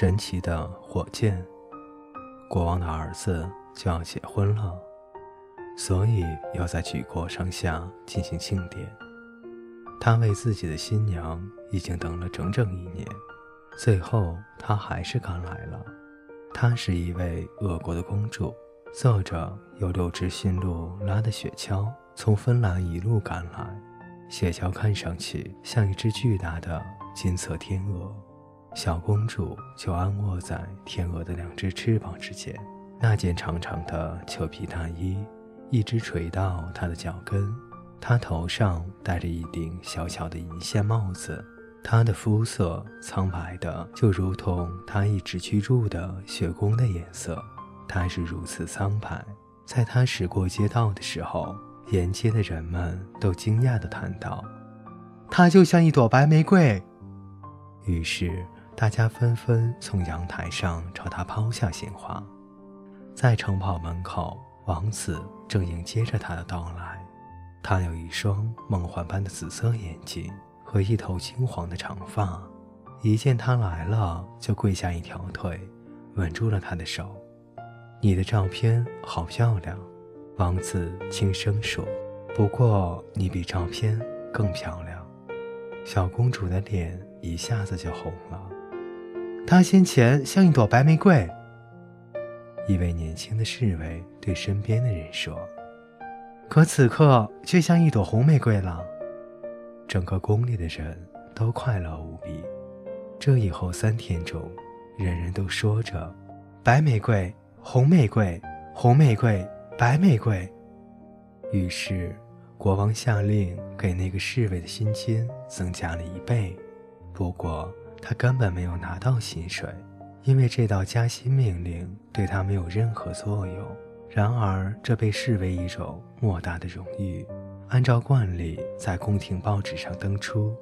神奇的火箭。国王的儿子就要结婚了，所以要在举国上下进行庆典。他为自己的新娘已经等了整整一年，最后他还是赶来了。她是一位俄国的公主，坐着有六只驯鹿拉的雪橇，从芬兰一路赶来。雪橇看上去像一只巨大的金色天鹅，小公主就安卧在天鹅的两只翅膀之间。那件长长的裘皮大衣一直垂到她的脚跟，她头上戴着一顶小小的银线帽子。她的肤色苍白的，就如同她一直居住的雪宫的颜色。她是如此苍白，在她驶过街道的时候。沿街的人们都惊讶地谈道：“她就像一朵白玫瑰。”于是大家纷纷从阳台上朝他抛下鲜花。在城堡门口，王子正迎接着他的到来。他有一双梦幻般的紫色眼睛和一头金黄的长发。一见他来了，就跪下一条腿，吻住了他的手。你的照片好漂亮。王子轻声说：“不过你比照片更漂亮。”小公主的脸一下子就红了。他先前像一朵白玫瑰。一位年轻的侍卫对身边的人说：“可此刻却像一朵红玫瑰了。”整个宫里的人都快乐无比。这以后三天中，人人都说着：“白玫瑰，红玫瑰，红玫瑰。”白玫瑰。于是，国王下令给那个侍卫的薪金增加了一倍。不过，他根本没有拿到薪水，因为这道加薪命令对他没有任何作用。然而，这被视为一种莫大的荣誉，按照惯例在宫廷报纸上登出。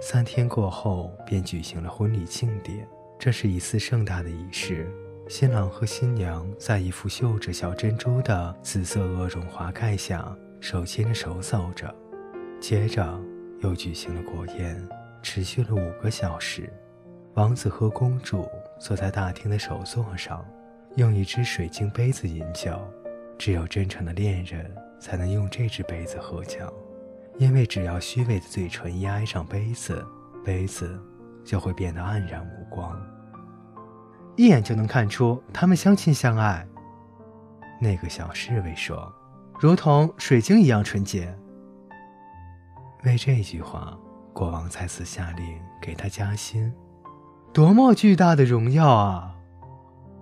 三天过后，便举行了婚礼庆典。这是一次盛大的仪式。新郎和新娘在一副绣着小珍珠的紫色鹅绒华盖下手牵着手走着，接着又举行了国宴，持续了五个小时。王子和公主坐在大厅的首座上，用一只水晶杯子饮酒。只有真诚的恋人才能用这只杯子喝酒，因为只要虚伪的嘴唇一挨上杯子，杯子就会变得黯然无光。一眼就能看出他们相亲相爱。那个小侍卫说：“如同水晶一样纯洁。”为这句话，国王再次下令给他加薪。多么巨大的荣耀啊！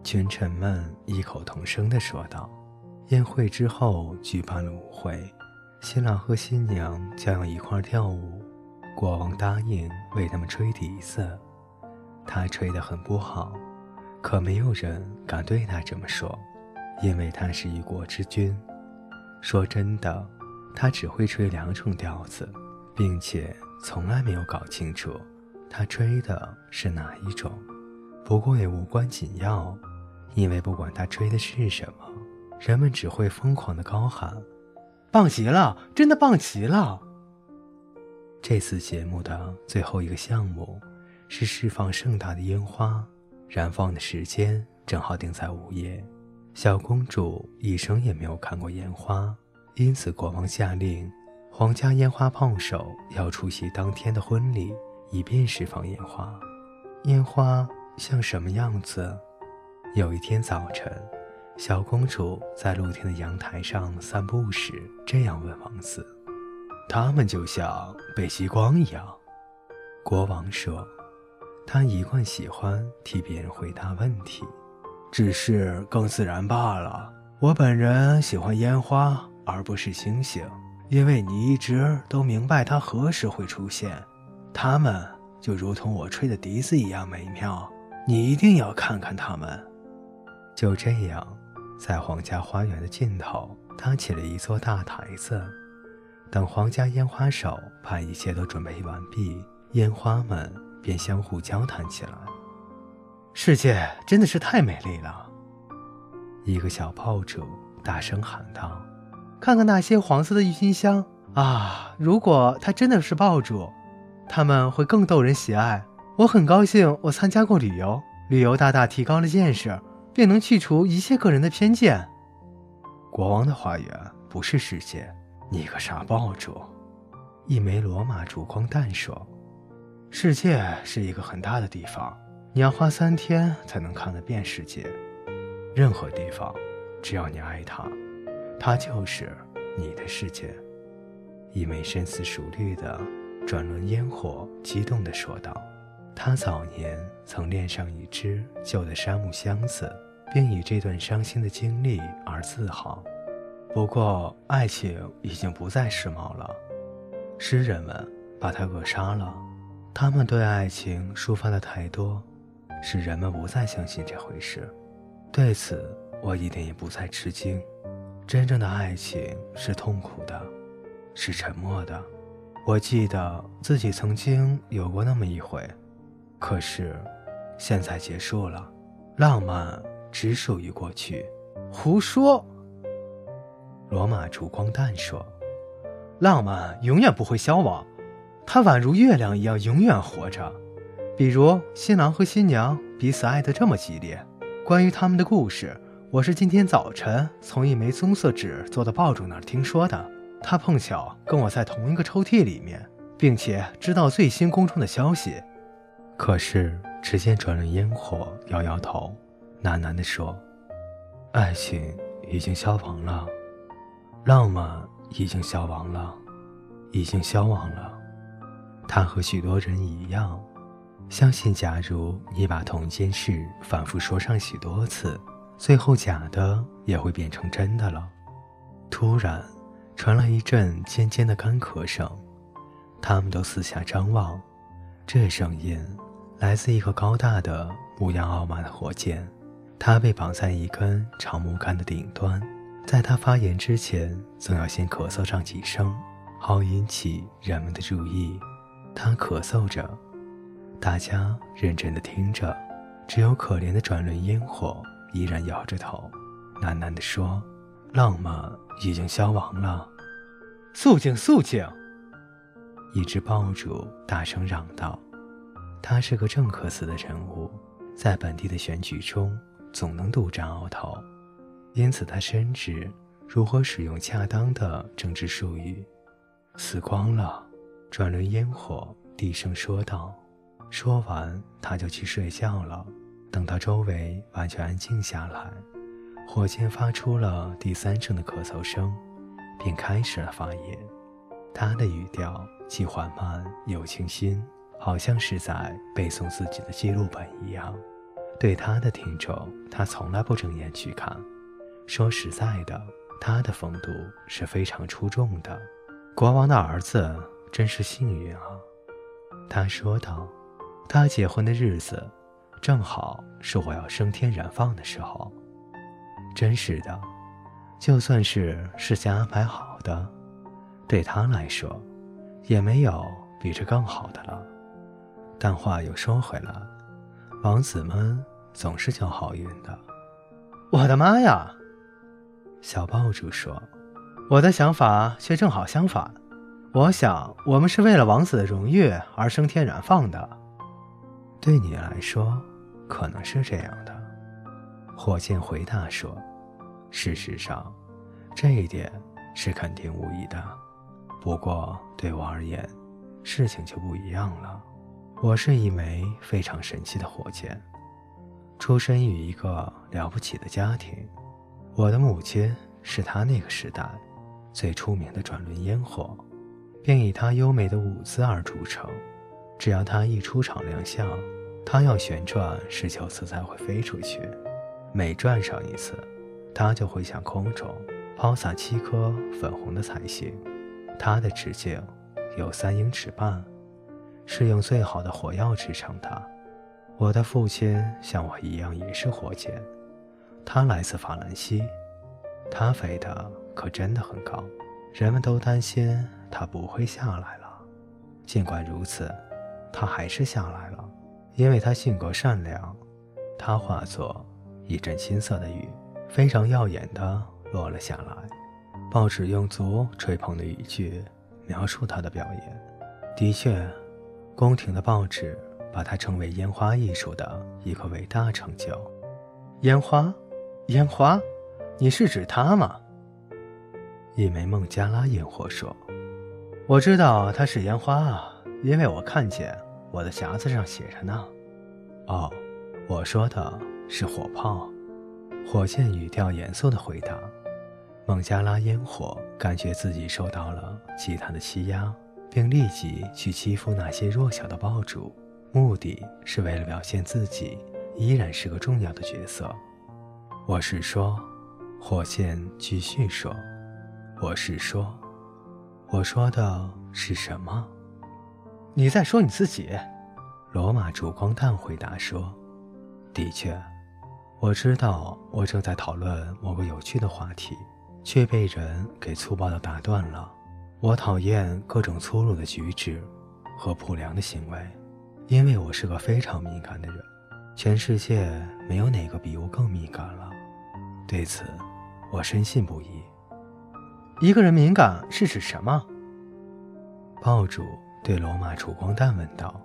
群臣们异口同声地说道。宴会之后，举办了舞会，新郎和新娘将要一块跳舞。国王答应为他们吹笛子，他吹得很不好。可没有人敢对他这么说，因为他是一国之君。说真的，他只会吹两种调子，并且从来没有搞清楚他吹的是哪一种。不过也无关紧要，因为不管他吹的是什么，人们只会疯狂的高喊：“棒极了，真的棒极了！”这次节目的最后一个项目是释放盛大的烟花。燃放的时间正好定在午夜。小公主一生也没有看过烟花，因此国王下令，皇家烟花炮手要出席当天的婚礼，以便释放烟花。烟花像什么样子？有一天早晨，小公主在露天的阳台上散步时，这样问王子：“它们就像北极光一样。”国王说。他一贯喜欢替别人回答问题，只是更自然罢了。我本人喜欢烟花而不是星星，因为你一直都明白它何时会出现。它们就如同我吹的笛子一样美妙，你一定要看看它们。就这样，在皇家花园的尽头搭起了一座大台子，等皇家烟花手把一切都准备完毕，烟花们。便相互交谈起来。世界真的是太美丽了，一个小炮主大声喊道：“看看那些黄色的郁金香啊！如果它真的是爆竹，它们会更逗人喜爱。我很高兴，我参加过旅游，旅游大大提高了见识，便能去除一切个人的偏见。国王的花园不是世界，你个傻爆主！一枚罗马烛光弹说：“世界是一个很大的地方，你要花三天才能看得遍世界。任何地方，只要你爱它，它就是你的世界。”一枚深思熟虑的转轮烟火激动地说道：“他早年曾恋上一只旧的杉木箱子，并以这段伤心的经历而自豪。不过，爱情已经不再时髦了，诗人们把它扼杀了。他们对爱情抒发的太多，使人们不再相信这回事。对此，我一点也不再吃惊。真正的爱情是痛苦的。”是沉默的。我记得自己曾经有过那么一回，可是，现在结束了。浪漫只属于过去。胡说！罗马烛光弹说：“浪漫永远不会消亡，它宛如月亮一样永远活着。比如新郎和新娘彼此爱得这么激烈。关于他们的故事，我是今天早晨从一枚棕色纸做的爆竹那儿听说的。”他碰巧跟我在同一个抽屉里面，并且知道最新宫中的消息。可是，只见转轮烟火摇摇头，喃喃地说：“爱情已经消亡了，浪漫已经消亡了，已经消亡了。”他和许多人一样，相信，假如你把同一件事反复说上许多次，最后假的也会变成真的了。突然。传来一阵尖尖的干咳声，他们都四下张望。这声音来自一个高大的、模样傲慢的火箭，它被绑在一根长木杆的顶端。在他发言之前，总要先咳嗽上几声，好引起人们的注意。他咳嗽着，大家认真地听着，只有可怜的转轮烟火依然摇着头，喃喃地说。浪漫已经消亡了，肃静，肃静！一只爆竹大声嚷道：“他是个政客似的人物，在本地的选举中总能独占鳌头，因此他深知如何使用恰当的政治术语。”死光了，转轮烟火低声说道。说完，他就去睡觉了。等到周围完全安静下来。火箭发出了第三声的咳嗽声，便开始了发言。他的语调既缓慢又清新，好像是在背诵自己的记录本一样。对他的听众，他从来不睁眼去看。说实在的，他的风度是非常出众的。国王的儿子真是幸运啊，他说道。他结婚的日子，正好是我要升天燃放的时候。真是的，就算是事先安排好的，对他来说，也没有比这更好的了。但话又说回来，王子们总是叫好运的。我的妈呀！小爆竹说：“我的想法却正好相反。我想，我们是为了王子的荣誉而升天燃放的。对你来说，可能是这样的。”火箭回答说：“事实上，这一点是肯定无疑的。不过对我而言，事情就不一样了。我是一枚非常神奇的火箭，出身于一个了不起的家庭。我的母亲是他那个时代最出名的转轮烟火，并以他优美的舞姿而著称。只要他一出场亮相，它要旋转十九次才会飞出去。”每转上一次，它就会向空中抛洒七颗粉红的彩星。它的直径有三英尺半，是用最好的火药制成的。我的父亲像我一样也是火箭，他来自法兰西，他飞得可真的很高，人们都担心他不会下来了。尽管如此，他还是下来了，因为他性格善良。他化作。一阵金色的雨，非常耀眼地落了下来。报纸用足吹捧的语句描述他的表演。的确，宫廷的报纸把他称为烟花艺术的一个伟大成就。烟花，烟花，你是指他吗？一枚孟加拉烟火说：“我知道他是烟花啊，因为我看见我的匣子上写着呢。”哦，我说的是火炮。火箭语调严肃地回答：“孟加拉烟火感觉自己受到了其他的欺压，并立即去欺负那些弱小的爆竹，目的是为了表现自己依然是个重要的角色。”我是说，火箭继续说：“我是说，我说的是什么？你在说你自己？”罗马烛光弹回答说：“的确。”我知道，我正在讨论某个有趣的话题，却被人给粗暴地打断了。我讨厌各种粗鲁的举止和不良的行为，因为我是个非常敏感的人。全世界没有哪个比我更敏感了。对此，我深信不疑。一个人敏感是指什么？爆主对罗马烛光弹问道。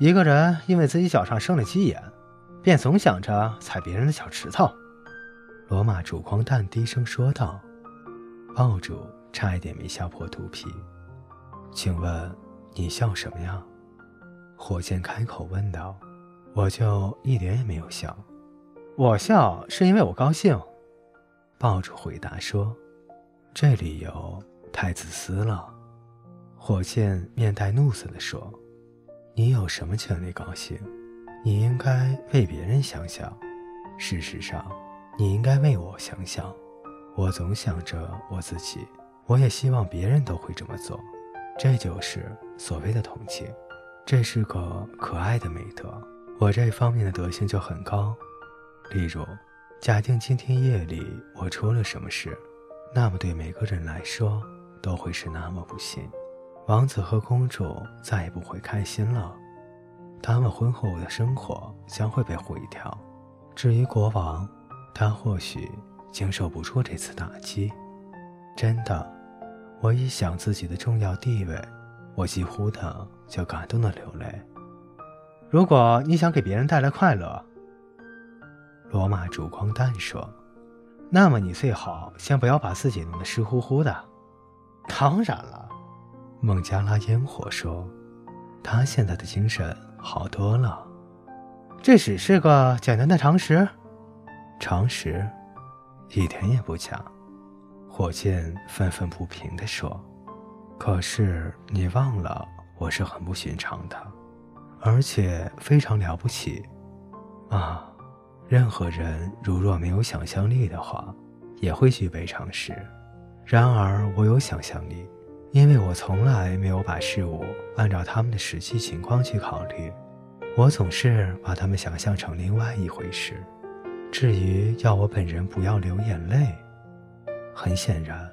一个人因为自己脚上生了鸡眼。便总想着踩别人的小石头，罗马主光蛋低声说道。爆主差一点没笑破肚皮。请问你笑什么呀？火箭开口问道。我就一点也没有笑。我笑是因为我高兴。爆主回答说。这理由太自私了。火箭面带怒色地说。你有什么权利高兴？你应该为别人想想，事实上，你应该为我想想。我总想着我自己，我也希望别人都会这么做。这就是所谓的同情，这是个可爱的美德。我这方面的德行就很高。例如，假定今天夜里我出了什么事，那么对每个人来说都会是那么不幸。王子和公主再也不会开心了。他们婚后的生活将会被毁掉。至于国王，他或许经受不住这次打击。真的，我一想自己的重要地位，我几乎的就感动的流泪。如果你想给别人带来快乐，罗马烛光蛋说，那么你最好先不要把自己弄得湿乎乎的。当然了，孟加拉烟火说，他现在的精神。好多了，这只是个简单的常识。常识，一点也不假。火箭愤愤不平地说：“可是你忘了，我是很不寻常的，而且非常了不起啊！任何人如若没有想象力的话，也会具备常识。然而我有想象力。”因为我从来没有把事物按照他们的实际情况去考虑，我总是把他们想象成另外一回事。至于要我本人不要流眼泪，很显然，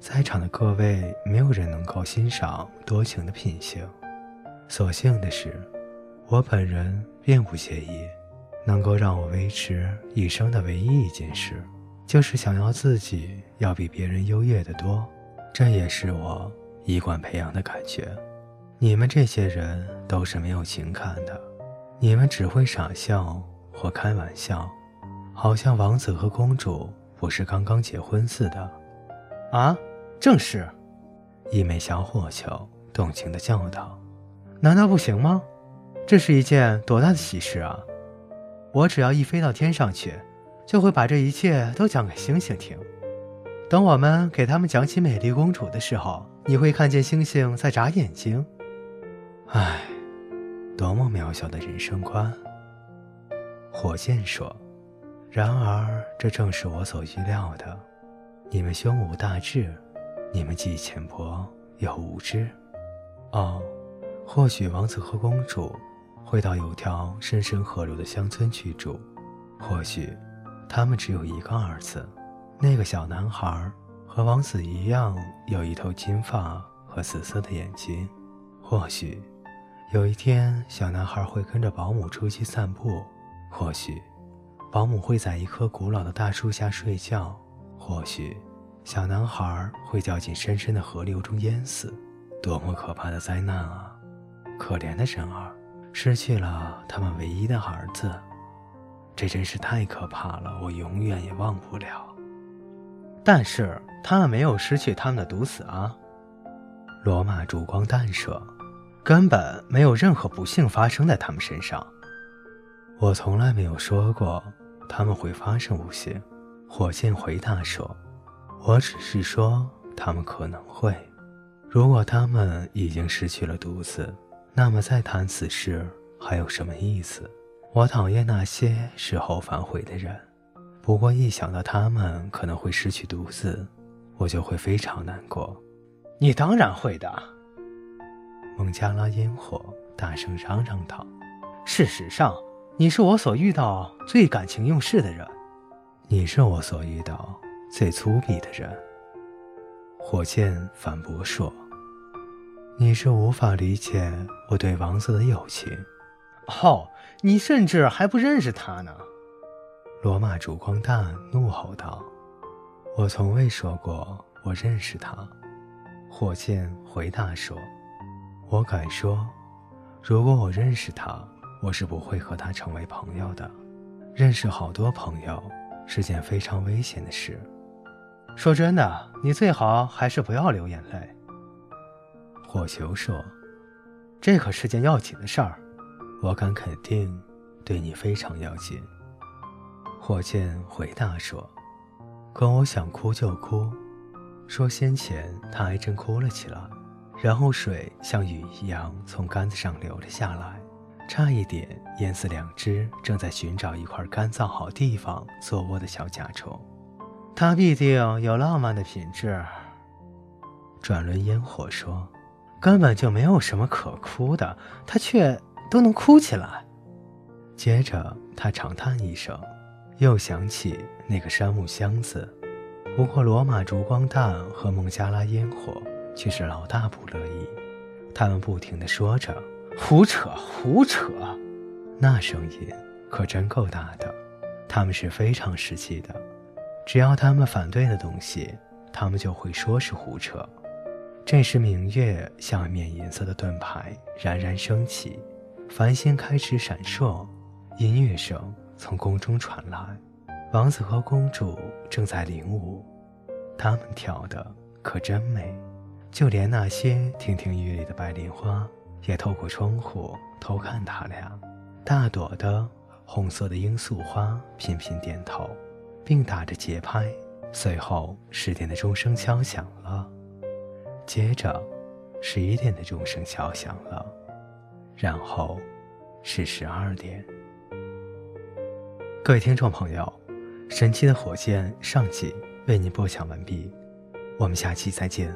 在场的各位没有人能够欣赏多情的品性。所幸的是，我本人并不介意。能够让我维持一生的唯一一件事，就是想要自己要比别人优越得多。这也是我。一贯培养的感觉，你们这些人都是没有情感的，你们只会傻笑或开玩笑，好像王子和公主不是刚刚结婚似的。啊，正是，一枚小火球动情地叫道：“难道不行吗？这是一件多大的喜事啊！我只要一飞到天上去，就会把这一切都讲给星星听。等我们给他们讲起美丽公主的时候。”你会看见星星在眨眼睛。唉，多么渺小的人生观。火箭说：“然而，这正是我所预料的。你们胸无大志，你们既浅薄又无知。哦，或许王子和公主会到有条深深河流的乡村去住。或许，他们只有一个儿子，那个小男孩。”和王子一样，有一头金发和紫色的眼睛。或许，有一天，小男孩会跟着保姆出去散步。或许，保姆会在一棵古老的大树下睡觉。或许，小男孩会掉进深深的河流中淹死。多么可怕的灾难啊！可怜的人儿，失去了他们唯一的儿子。这真是太可怕了，我永远也忘不了。但是他们没有失去他们的毒死啊！罗马烛光弹射：“根本没有任何不幸发生在他们身上。”我从来没有说过他们会发生不幸。火箭回答说：“我只是说他们可能会。如果他们已经失去了毒死，那么再谈此事还有什么意思？”我讨厌那些事后反悔的人，不过一想到他们可能会失去独自，我就会非常难过。你当然会的，孟加拉烟火大声嚷嚷道：“事实上，你是我所遇到最感情用事的人，你是我所遇到最粗鄙的人。”火箭反驳说：“你是无法理解我对王子的友情。”哦，你甚至还不认识他呢！罗马烛光弹怒吼道：“我从未说过我认识他。”火箭回答说：“我敢说，如果我认识他，我是不会和他成为朋友的。认识好多朋友是件非常危险的事。说真的，你最好还是不要流眼泪。”火球说：“这可是件要紧的事儿。”我敢肯定，对你非常要紧。”火箭回答说，“可我想哭就哭。”说先前他还真哭了起来，然后水像雨一样从杆子上流了下来，差一点淹死两只正在寻找一块干燥好地方做窝的小甲虫。他必定有浪漫的品质。”转轮烟火说，“根本就没有什么可哭的，他却……”都能哭起来。接着，他长叹一声，又想起那个杉木箱子。不过，罗马烛光弹和孟加拉烟火却是老大不乐意。他们不停地说着：“胡扯，胡扯！”那声音可真够大的。他们是非常实际的，只要他们反对的东西，他们就会说是胡扯。这时，明月像一面银色的盾牌冉冉升起。繁星开始闪烁，音乐声从宫中传来，王子和公主正在领舞，他们跳的可真美，就连那些亭亭玉立的白莲花也透过窗户偷看他俩。大朵的红色的罂粟花频频点头，并打着节拍。随后，十点的钟声敲响了，接着，十一点的钟声敲响了。然后是十二点。各位听众朋友，《神奇的火箭》上集为您播讲完毕，我们下期再见。